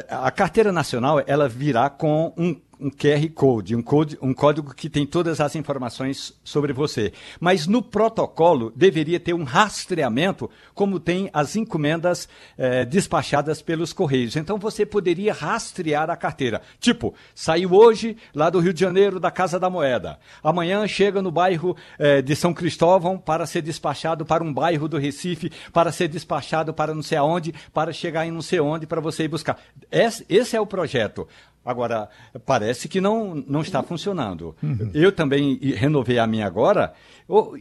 a carteira nacional ela virá com um um QR Code, um, code, um código que tem todas as informações sobre você. Mas no protocolo deveria ter um rastreamento, como tem as encomendas eh, despachadas pelos Correios. Então você poderia rastrear a carteira. Tipo, saiu hoje lá do Rio de Janeiro, da Casa da Moeda. Amanhã chega no bairro eh, de São Cristóvão para ser despachado para um bairro do Recife, para ser despachado para não sei aonde, para chegar em não sei onde, para você ir buscar. Esse, esse é o projeto. Agora, parece que não, não está funcionando. Uhum. Eu também renovei a minha agora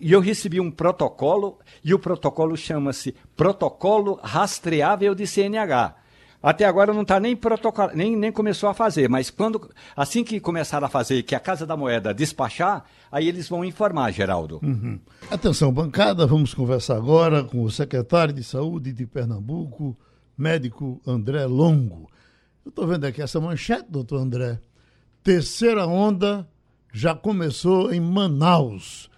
e eu recebi um protocolo e o protocolo chama-se Protocolo Rastreável de CNH. Até agora não está nem, protocolo, nem, nem começou a fazer, mas quando assim que começar a fazer, que a Casa da Moeda despachar, aí eles vão informar, Geraldo. Uhum. Atenção, bancada, vamos conversar agora com o secretário de Saúde de Pernambuco, médico André Longo. Eu estou vendo aqui essa manchete, doutor André. Terceira onda já começou em Manaus.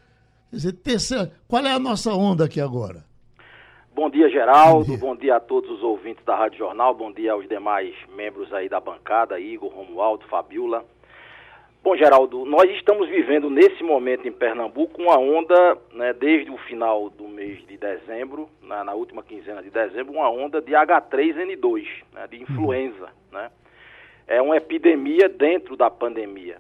Quer dizer, terceira, qual é a nossa onda aqui agora? Bom dia, Geraldo. Bom dia. Bom dia. a todos os ouvintes da Rádio Jornal. Bom dia aos demais membros aí da bancada, Igor, Romualdo, Fabiola. Bom, Geraldo, nós estamos vivendo nesse momento em Pernambuco uma onda, né, desde o final do mês de dezembro, na, na última quinzena de dezembro, uma onda de H3N2, né, de influenza. Né? É uma epidemia dentro da pandemia.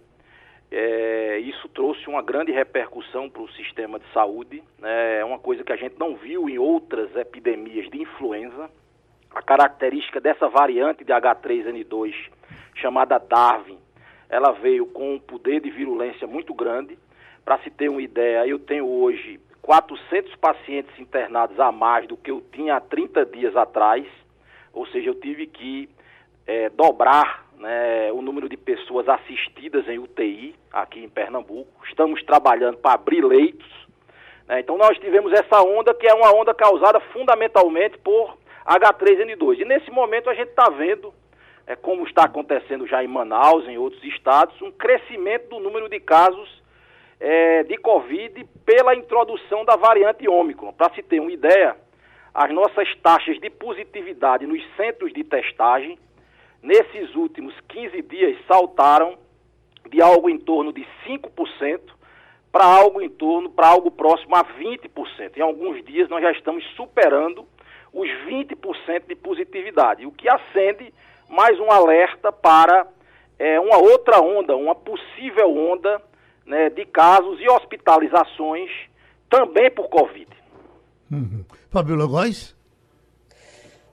É, isso trouxe uma grande repercussão para o sistema de saúde, né, é uma coisa que a gente não viu em outras epidemias de influenza. A característica dessa variante de H3N2, chamada Darwin, ela veio com um poder de virulência muito grande. Para se ter uma ideia, eu tenho hoje 400 pacientes internados a mais do que eu tinha há 30 dias atrás, ou seja, eu tive que é, dobrar né, o número de pessoas assistidas em UTI aqui em Pernambuco. Estamos trabalhando para abrir leitos. Né, então, nós tivemos essa onda que é uma onda causada fundamentalmente por H3N2. E nesse momento a gente está vendo é, como está acontecendo já em Manaus, em outros estados, um crescimento do número de casos é, de Covid pela introdução da variante Ômicron. Para se ter uma ideia, as nossas taxas de positividade nos centros de testagem, nesses últimos 15 dias, saltaram de algo em torno de 5% para algo em torno, para algo próximo a 20%. Em alguns dias nós já estamos superando os 20% de positividade, o que acende mais um alerta para é, uma outra onda, uma possível onda né, de casos e hospitalizações também por Covid. Uhum. Fabiola Góes?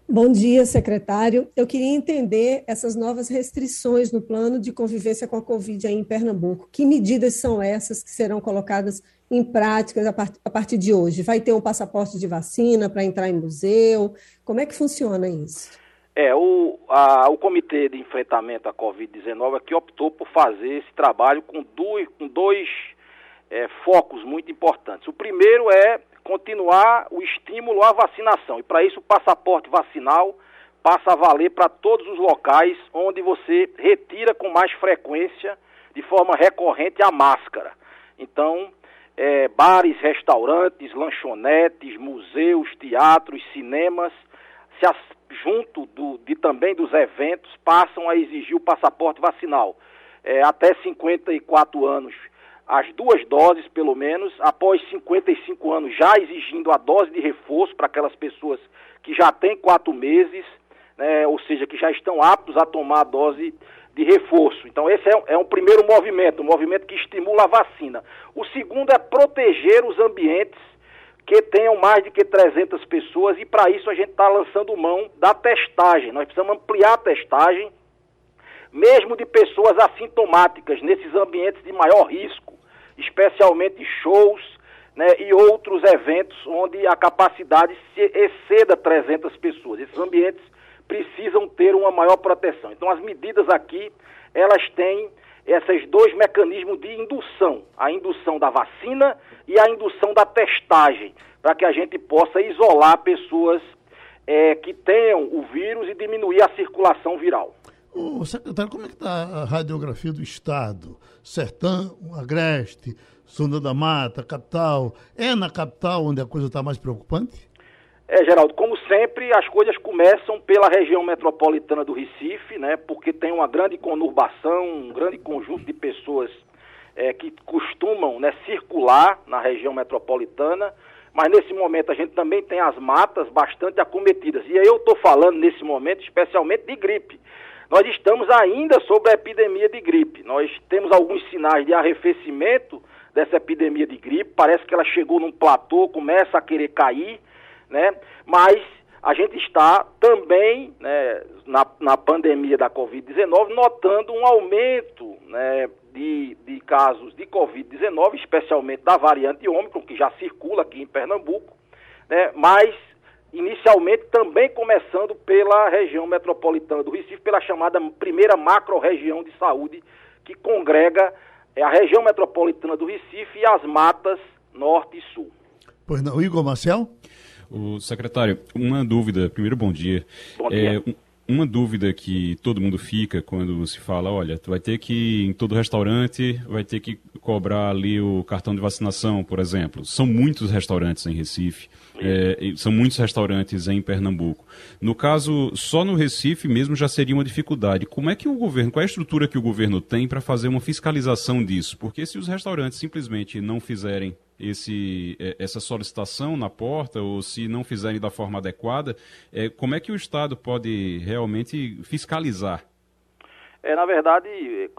Bom dia, secretário. Eu queria entender essas novas restrições no plano de convivência com a Covid aí em Pernambuco. Que medidas são essas que serão colocadas em prática a partir de hoje? Vai ter um passaporte de vacina para entrar em museu? Como é que funciona isso? É, o, a, o Comitê de Enfrentamento à Covid-19 aqui optou por fazer esse trabalho com dois, com dois é, focos muito importantes. O primeiro é continuar o estímulo à vacinação. E para isso o passaporte vacinal passa a valer para todos os locais onde você retira com mais frequência, de forma recorrente, a máscara. Então, é, bares, restaurantes, lanchonetes, museus, teatros, cinemas, se as, junto do, de também dos eventos, passam a exigir o passaporte vacinal. É, até 54 anos as duas doses, pelo menos, após 55 anos, já exigindo a dose de reforço para aquelas pessoas que já têm quatro meses, né, ou seja, que já estão aptos a tomar a dose de reforço. Então, esse é, é um primeiro movimento, um movimento que estimula a vacina. O segundo é proteger os ambientes que tenham mais de que 300 pessoas e para isso a gente está lançando mão da testagem. Nós precisamos ampliar a testagem, mesmo de pessoas assintomáticas, nesses ambientes de maior risco especialmente shows né, e outros eventos onde a capacidade exceda 300 pessoas. Esses ambientes precisam ter uma maior proteção. Então, as medidas aqui, elas têm esses dois mecanismos de indução, a indução da vacina e a indução da testagem, para que a gente possa isolar pessoas é, que tenham o vírus e diminuir a circulação viral. O secretário, como é que está a radiografia do Estado? Sertão, Agreste, Sonda da Mata, capital. É na capital onde a coisa está mais preocupante? É, Geraldo, como sempre, as coisas começam pela região metropolitana do Recife, né? Porque tem uma grande conurbação, um grande conjunto de pessoas é, que costumam né, circular na região metropolitana, mas nesse momento a gente também tem as matas bastante acometidas. E aí eu estou falando nesse momento especialmente de gripe. Nós estamos ainda sob a epidemia de gripe. Nós temos alguns sinais de arrefecimento dessa epidemia de gripe. Parece que ela chegou num platô, começa a querer cair, né? Mas a gente está também, né, na, na pandemia da Covid-19, notando um aumento né, de, de casos de Covid-19, especialmente da variante Ômicron, que já circula aqui em Pernambuco, né, mas inicialmente também começando pela região metropolitana do Recife, pela chamada primeira macro-região de saúde, que congrega é, a região metropolitana do Recife e as matas norte e sul. Pois não, Igor Marcel? O secretário, uma dúvida, primeiro bom dia. Bom dia. É, uma dúvida que todo mundo fica quando se fala, olha, tu vai ter que, em todo restaurante, vai ter que cobrar ali o cartão de vacinação, por exemplo. São muitos restaurantes em Recife, é, são muitos restaurantes em Pernambuco. No caso, só no Recife mesmo já seria uma dificuldade. Como é que o governo, qual é a estrutura que o governo tem para fazer uma fiscalização disso? Porque se os restaurantes simplesmente não fizerem esse, é, essa solicitação na porta ou se não fizerem da forma adequada, é, como é que o Estado pode realmente fiscalizar? É, na verdade,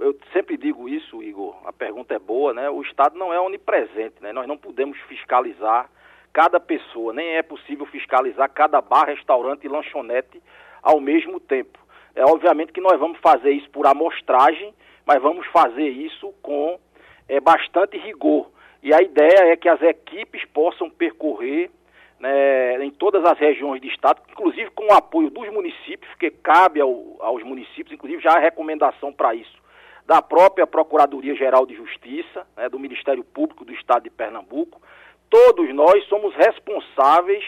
eu sempre digo isso, Igor, a pergunta é boa, né? O Estado não é onipresente, né? Nós não podemos fiscalizar cada pessoa, nem é possível fiscalizar cada bar, restaurante e lanchonete ao mesmo tempo. É obviamente que nós vamos fazer isso por amostragem, mas vamos fazer isso com é, bastante rigor. E a ideia é que as equipes possam percorrer né, em todas as regiões do estado, inclusive com o apoio dos municípios, que cabe ao, aos municípios, inclusive já há recomendação para isso, da própria Procuradoria-Geral de Justiça, né, do Ministério Público do Estado de Pernambuco. Todos nós somos responsáveis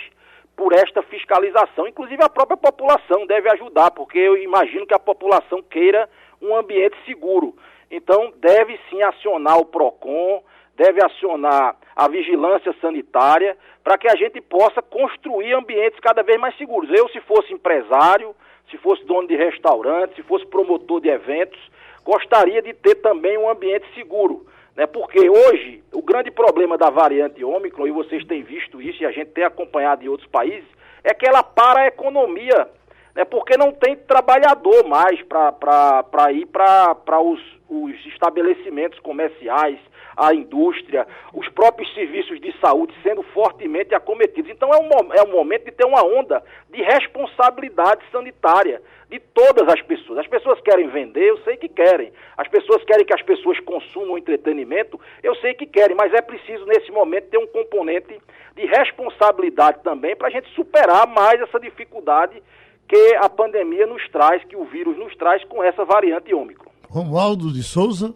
por esta fiscalização, inclusive a própria população deve ajudar, porque eu imagino que a população queira um ambiente seguro. Então, deve sim acionar o PROCON, deve acionar a vigilância sanitária para que a gente possa construir ambientes cada vez mais seguros. Eu, se fosse empresário, se fosse dono de restaurante, se fosse promotor de eventos, gostaria de ter também um ambiente seguro. Né? Porque hoje, o grande problema da variante Ômicron, e vocês têm visto isso e a gente tem acompanhado em outros países, é que ela para a economia né, porque não tem trabalhador mais para ir para os, os estabelecimentos comerciais, a indústria, os próprios serviços de saúde sendo fortemente acometidos. Então é um, é um momento de ter uma onda de responsabilidade sanitária de todas as pessoas. As pessoas querem vender, eu sei que querem. As pessoas querem que as pessoas consumam entretenimento, eu sei que querem, mas é preciso nesse momento ter um componente de responsabilidade também para a gente superar mais essa dificuldade que a pandemia nos traz, que o vírus nos traz com essa variante ômicron. Romualdo de Souza.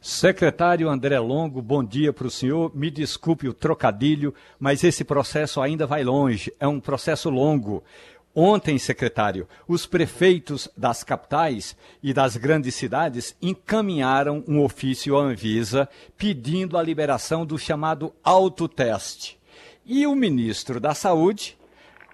Secretário André Longo, bom dia para o senhor. Me desculpe o trocadilho, mas esse processo ainda vai longe, é um processo longo. Ontem, secretário, os prefeitos das capitais e das grandes cidades encaminharam um ofício à Anvisa pedindo a liberação do chamado autoteste. E o ministro da Saúde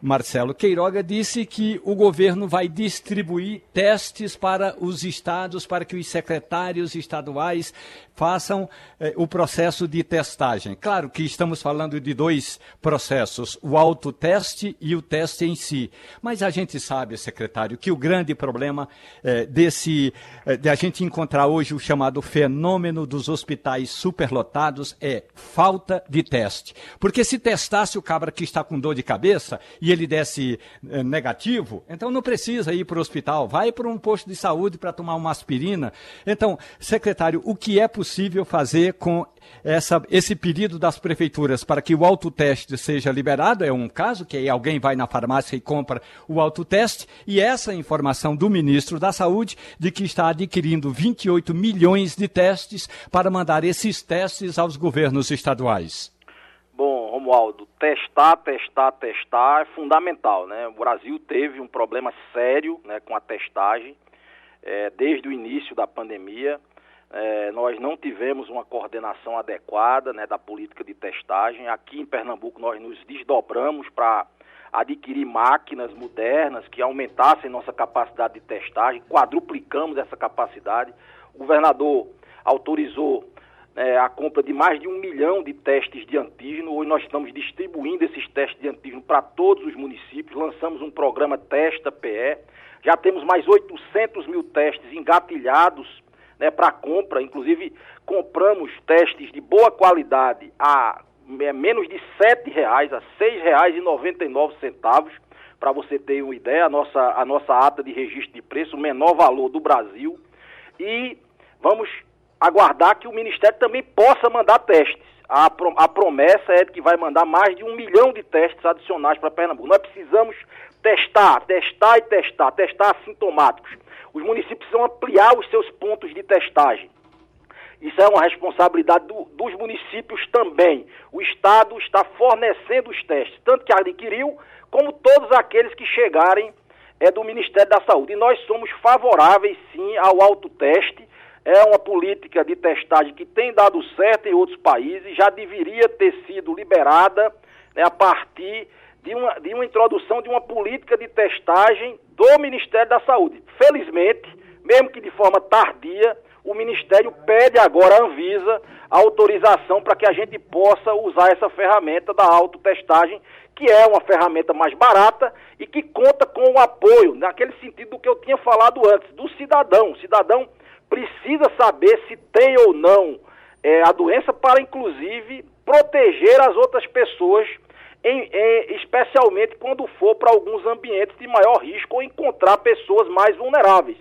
Marcelo Queiroga disse que o governo vai distribuir testes para os estados, para que os secretários estaduais façam eh, o processo de testagem. Claro que estamos falando de dois processos, o autoteste e o teste em si. Mas a gente sabe, secretário, que o grande problema eh, desse, eh, de a gente encontrar hoje o chamado fenômeno dos hospitais superlotados é falta de teste. Porque se testasse o cabra que está com dor de cabeça e ele desse eh, negativo, então não precisa ir para o hospital, vai para um posto de saúde para tomar uma aspirina. Então, secretário, o que é possível fazer com essa, esse pedido das prefeituras para que o autoteste seja liberado? É um caso que alguém vai na farmácia e compra o autoteste, e essa informação do ministro da Saúde de que está adquirindo 28 milhões de testes para mandar esses testes aos governos estaduais. Bom, Romualdo, testar, testar, testar é fundamental, né? O Brasil teve um problema sério né, com a testagem é, desde o início da pandemia. É, nós não tivemos uma coordenação adequada né, da política de testagem. Aqui em Pernambuco nós nos desdobramos para adquirir máquinas modernas que aumentassem nossa capacidade de testagem, quadruplicamos essa capacidade. O governador autorizou é, a compra de mais de um milhão de testes de antígeno. Hoje nós estamos distribuindo esses testes de antígeno para todos os municípios. Lançamos um programa Testa PE. Já temos mais 800 mil testes engatilhados né, para compra. Inclusive, compramos testes de boa qualidade a é, menos de R$ reais, a R$ 6,99. Para você ter uma ideia, a nossa, a nossa ata de registro de preço, o menor valor do Brasil. E vamos aguardar que o Ministério também possa mandar testes. A, a promessa é que vai mandar mais de um milhão de testes adicionais para Pernambuco. Nós precisamos testar, testar e testar, testar assintomáticos. Os municípios precisam ampliar os seus pontos de testagem. Isso é uma responsabilidade do, dos municípios também. O Estado está fornecendo os testes, tanto que adquiriu, como todos aqueles que chegarem é do Ministério da Saúde. E nós somos favoráveis, sim, ao autoteste é uma política de testagem que tem dado certo em outros países, já deveria ter sido liberada né, a partir de uma, de uma introdução de uma política de testagem do Ministério da Saúde. Felizmente, mesmo que de forma tardia, o Ministério pede agora à Anvisa a autorização para que a gente possa usar essa ferramenta da autotestagem, que é uma ferramenta mais barata e que conta com o apoio, naquele sentido do que eu tinha falado antes, do cidadão. O cidadão precisa saber se tem ou não é, a doença para, inclusive, proteger as outras pessoas, em, em, especialmente quando for para alguns ambientes de maior risco ou encontrar pessoas mais vulneráveis.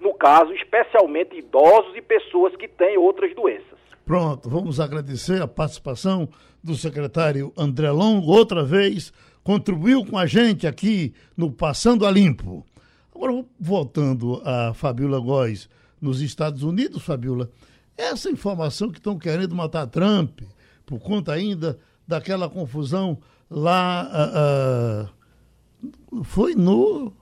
No caso, especialmente idosos e pessoas que têm outras doenças. Pronto, vamos agradecer a participação do secretário André Longo, outra vez contribuiu com a gente aqui no Passando a Limpo. Agora, voltando a Fabiola Góes, nos Estados Unidos, Fabiola, essa informação que estão querendo matar Trump, por conta ainda daquela confusão lá. Uh, uh, foi no.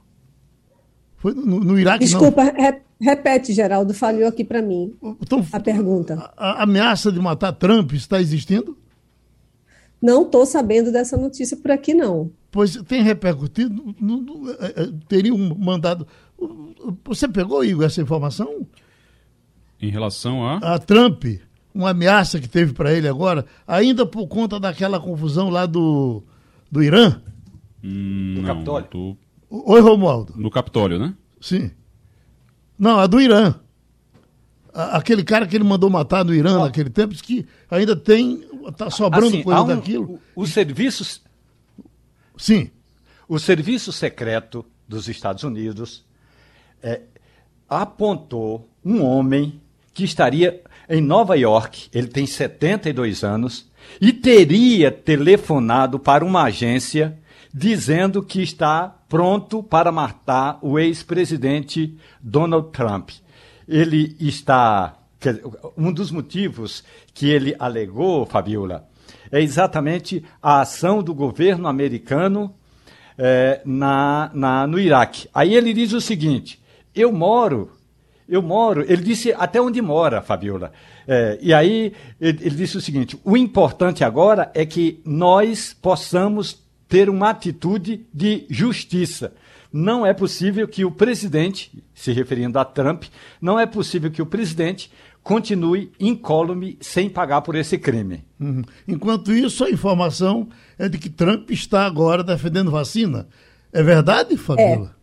Foi no, no Iraque. Desculpa, re, repete, Geraldo, falhou aqui para mim então, a pergunta. A, a ameaça de matar Trump está existindo? Não estou sabendo dessa notícia por aqui, não. Pois tem repercutido, teria um mandado você pegou, Igor, essa informação? Em relação a? A Trump, uma ameaça que teve para ele agora, ainda por conta daquela confusão lá do, do Irã? Hum, do não, Capitólio? Tô... Oi, Romualdo. No Capitólio, né? Sim. Não, a do Irã. Aquele cara que ele mandou matar no Irã ah. naquele tempo, que ainda tem. Está sobrando assim, coisa um, daquilo. Os serviços. Sim. O serviço secreto dos Estados Unidos é, apontou um homem que estaria em Nova York, ele tem 72 anos, e teria telefonado para uma agência dizendo que está pronto para matar o ex-presidente Donald Trump. Ele está. Um dos motivos que ele alegou, Fabiola, é exatamente a ação do governo americano é, na, na, no Iraque. Aí ele diz o seguinte: eu moro, eu moro, ele disse até onde mora, Fabiola. É, e aí ele, ele disse o seguinte: o importante agora é que nós possamos ter uma atitude de justiça. Não é possível que o presidente, se referindo a Trump, não é possível que o presidente continue incólume sem pagar por esse crime. Uhum. Enquanto isso, a informação é de que Trump está agora defendendo vacina. É verdade, Fabiola? É.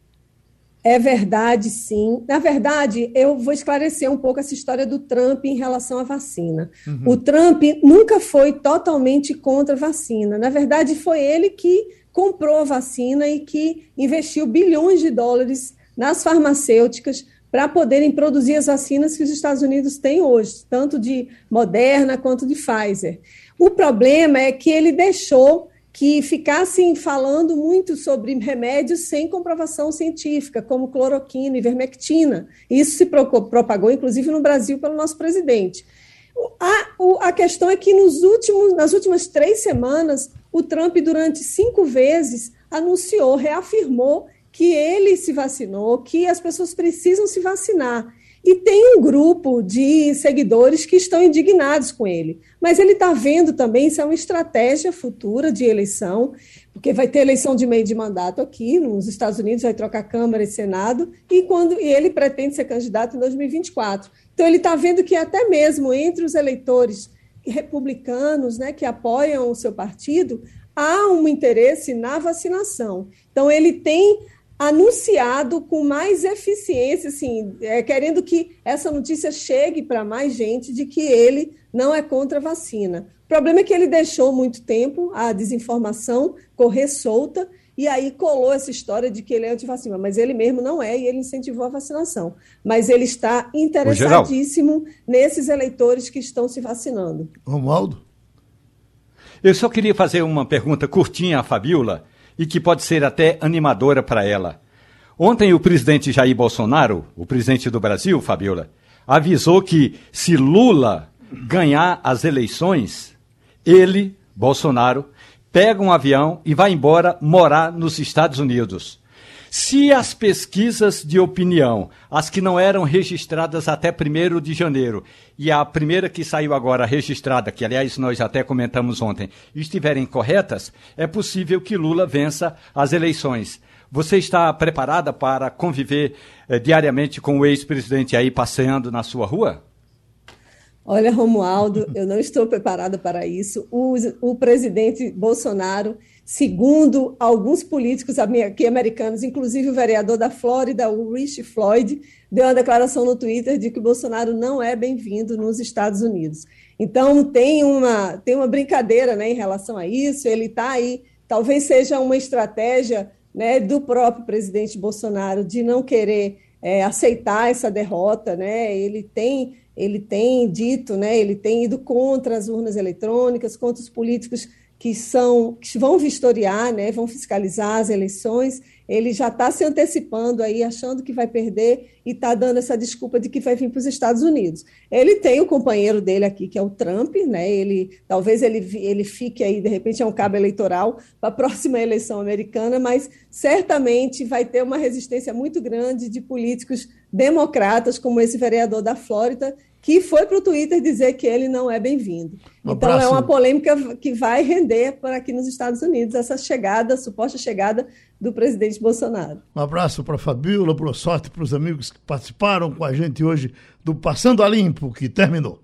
é verdade, sim. Na verdade, eu vou esclarecer um pouco essa história do Trump em relação à vacina. Uhum. O Trump nunca foi totalmente contra a vacina. Na verdade, foi ele que comprou a vacina e que investiu bilhões de dólares nas farmacêuticas para poderem produzir as vacinas que os Estados Unidos têm hoje, tanto de Moderna quanto de Pfizer. O problema é que ele deixou que ficassem falando muito sobre remédios sem comprovação científica, como cloroquina e vermectina. Isso se propagou, inclusive, no Brasil pelo nosso presidente. A, a questão é que nos últimos, nas últimas três semanas, o Trump, durante cinco vezes, anunciou, reafirmou que ele se vacinou, que as pessoas precisam se vacinar. E tem um grupo de seguidores que estão indignados com ele. Mas ele está vendo também se é uma estratégia futura de eleição, porque vai ter eleição de meio de mandato aqui nos Estados Unidos, vai trocar Câmara e Senado, e quando e ele pretende ser candidato em 2024. Então ele está vendo que até mesmo entre os eleitores republicanos, né, que apoiam o seu partido, há um interesse na vacinação. Então ele tem anunciado com mais eficiência, assim, é, querendo que essa notícia chegue para mais gente de que ele não é contra a vacina. O problema é que ele deixou muito tempo a desinformação correr solta e aí colou essa história de que ele é antivacina, mas ele mesmo não é e ele incentivou a vacinação. Mas ele está interessadíssimo nesses eleitores que estão se vacinando. Romualdo? Eu só queria fazer uma pergunta curtinha à Fabiola e que pode ser até animadora para ela. Ontem o presidente Jair Bolsonaro, o presidente do Brasil, Fabiola, avisou que se Lula ganhar as eleições, ele, Bolsonaro, pega um avião e vai embora morar nos Estados Unidos. Se as pesquisas de opinião, as que não eram registradas até 1 de janeiro, e a primeira que saiu agora registrada, que aliás nós até comentamos ontem, estiverem corretas, é possível que Lula vença as eleições. Você está preparada para conviver eh, diariamente com o ex-presidente aí passeando na sua rua? Olha, Romualdo, eu não estou preparada para isso. O, o presidente Bolsonaro Segundo alguns políticos aqui americanos, inclusive o vereador da Flórida, o Rich Floyd, deu uma declaração no Twitter de que Bolsonaro não é bem-vindo nos Estados Unidos. Então, tem uma, tem uma brincadeira né, em relação a isso, ele está aí, talvez seja uma estratégia né, do próprio presidente Bolsonaro de não querer é, aceitar essa derrota. Né? Ele tem ele tem dito, né, ele tem ido contra as urnas eletrônicas, contra os políticos que são que vão vistoriar, né, vão fiscalizar as eleições, ele já está se antecipando aí, achando que vai perder e está dando essa desculpa de que vai vir para os Estados Unidos. Ele tem o companheiro dele aqui, que é o Trump, né? Ele talvez ele, ele fique aí, de repente, é um cabo eleitoral para a próxima eleição americana, mas certamente vai ter uma resistência muito grande de políticos democratas, como esse vereador da Flórida, que foi para o Twitter dizer que ele não é bem-vindo. Um então é uma polêmica que vai render para aqui nos Estados Unidos essa chegada, suposta chegada do presidente Bolsonaro. Um abraço para a Fabíola, boa sorte para os amigos que participaram com a gente hoje do Passando a Limpo, que terminou.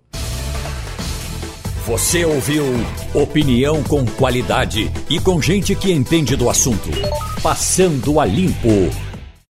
Você ouviu opinião com qualidade e com gente que entende do assunto. Passando a limpo.